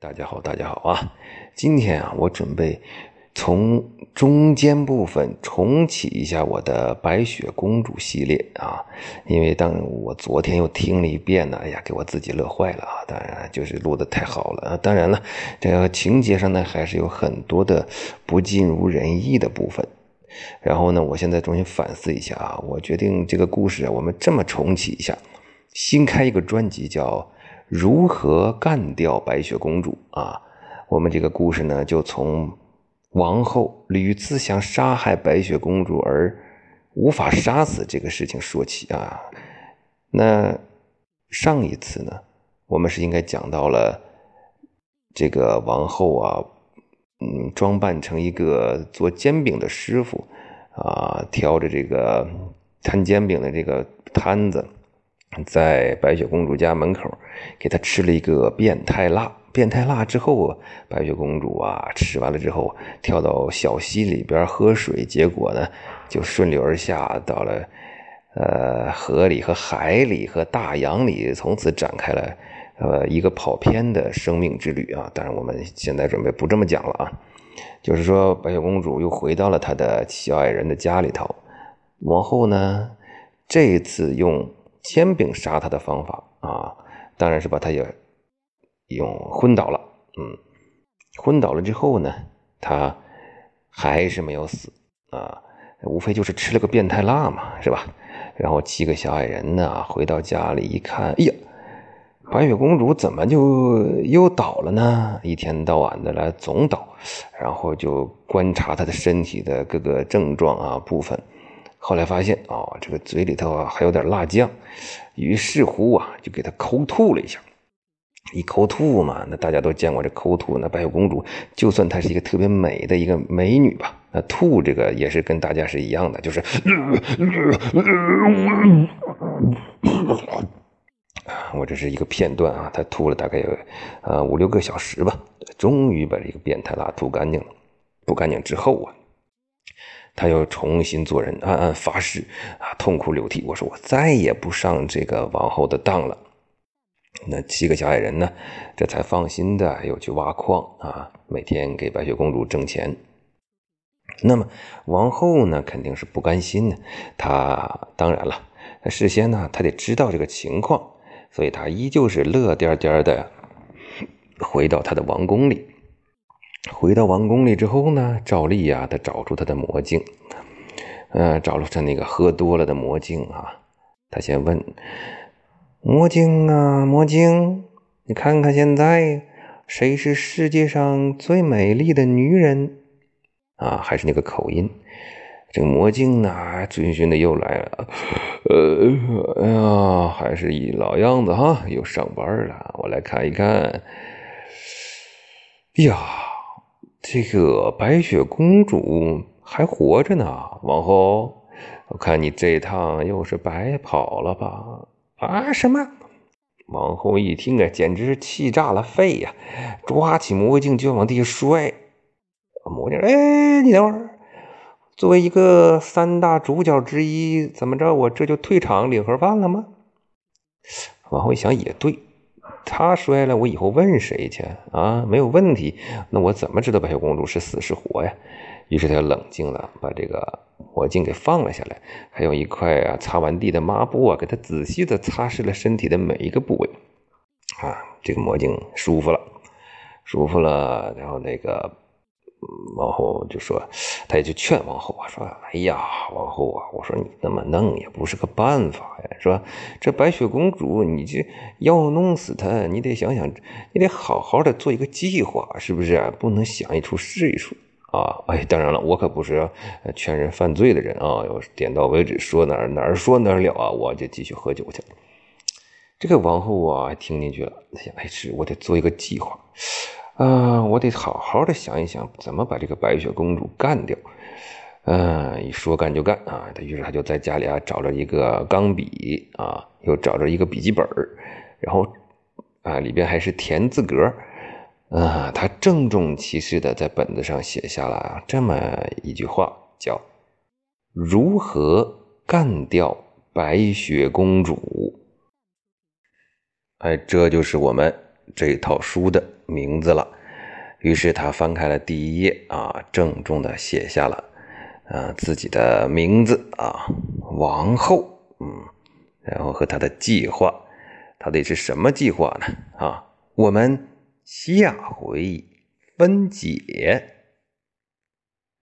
大家好，大家好啊！今天啊，我准备从中间部分重启一下我的白雪公主系列啊，因为当我昨天又听了一遍呢，哎呀，给我自己乐坏了啊！当然就是录的太好了啊！当然了，这个情节上呢，还是有很多的不尽如人意的部分。然后呢，我现在重新反思一下啊，我决定这个故事啊，我们这么重启一下，新开一个专辑叫。如何干掉白雪公主啊？我们这个故事呢，就从王后屡次想杀害白雪公主而无法杀死这个事情说起啊。那上一次呢，我们是应该讲到了这个王后啊，嗯，装扮成一个做煎饼的师傅啊，挑着这个摊煎饼的这个摊子。在白雪公主家门口，给她吃了一个变态辣。变态辣之后，白雪公主啊，吃完了之后，跳到小溪里边喝水，结果呢，就顺流而下，到了呃河里和海里和大洋里，从此展开了呃一个跑偏的生命之旅啊。当然，我们现在准备不这么讲了啊，就是说，白雪公主又回到了她的小矮人的家里头。王后呢，这次用。煎饼杀他的方法啊，当然是把他也用昏倒了。嗯，昏倒了之后呢，他还是没有死啊，无非就是吃了个变态辣嘛，是吧？然后七个小矮人呢，回到家里一看，哎呀，白雪公主怎么就又倒了呢？一天到晚的来总倒，然后就观察她的身体的各个症状啊部分。后来发现哦，这个嘴里头啊还有点辣酱，于是乎啊就给他抠吐了一下，一抠吐嘛，那大家都见过这抠吐，那白雪公主就算她是一个特别美的一个美女吧，那吐这个也是跟大家是一样的，就是，我这是一个片段啊，她吐了大概有呃五六个小时吧，终于把这个变态辣吐干净了，吐干净之后啊。他又重新做人，暗暗发誓啊，痛哭流涕。我说我再也不上这个王后的当了。那七个小矮人呢，这才放心的又去挖矿啊，每天给白雪公主挣钱。那么王后呢，肯定是不甘心的。她当然了，她事先呢，她得知道这个情况，所以她依旧是乐颠颠的回到她的王宫里。回到王宫里之后呢，照例呀，他找出他的魔镜，呃，找出他那个喝多了的魔镜啊。他先问魔镜啊，魔镜，你看看现在谁是世界上最美丽的女人啊？还是那个口音？这个魔镜呢，逡巡的又来了，呃，哎呀，还是一老样子哈，又上班了。我来看一看，呀。这个白雪公主还活着呢，王后，我看你这趟又是白跑了吧？啊，什么？王后一听啊，简直是气炸了肺呀，抓起魔镜就往地下摔。魔镜，哎，你等会儿，作为一个三大主角之一，怎么着，我这就退场领盒饭了吗？王后一想，也对。他摔了，我以后问谁去啊？没有问题，那我怎么知道白雪公主是死是活呀？于是他就冷静了，把这个魔镜给放了下来，还用一块啊擦完地的抹布啊，给他仔细的擦拭了身体的每一个部位。啊，这个魔镜舒服了，舒服了，然后那个。王后就说，他也就劝王后啊，说：“哎呀，王后啊，我说你那么弄也不是个办法呀，说这白雪公主，你这要弄死她，你得想想，你得好好的做一个计划，是不是？不能想一出是一出啊！哎，当然了，我可不是劝人犯罪的人啊，点到为止，说哪儿哪儿说哪儿了啊，我就继续喝酒去了。这个王后啊，听进去了，他想，哎，是我得做一个计划。”啊，我得好好的想一想，怎么把这个白雪公主干掉。嗯，一说干就干啊！他于是他就在家里啊找了一个钢笔啊，又找着一个笔记本然后啊里边还是田字格啊，他郑重其事的在本子上写下了这么一句话，叫“如何干掉白雪公主”。哎，这就是我们。这一套书的名字了。于是他翻开了第一页啊，郑重的写下了啊自己的名字啊，王后，嗯，然后和他的计划，到底是什么计划呢？啊，我们下回分解。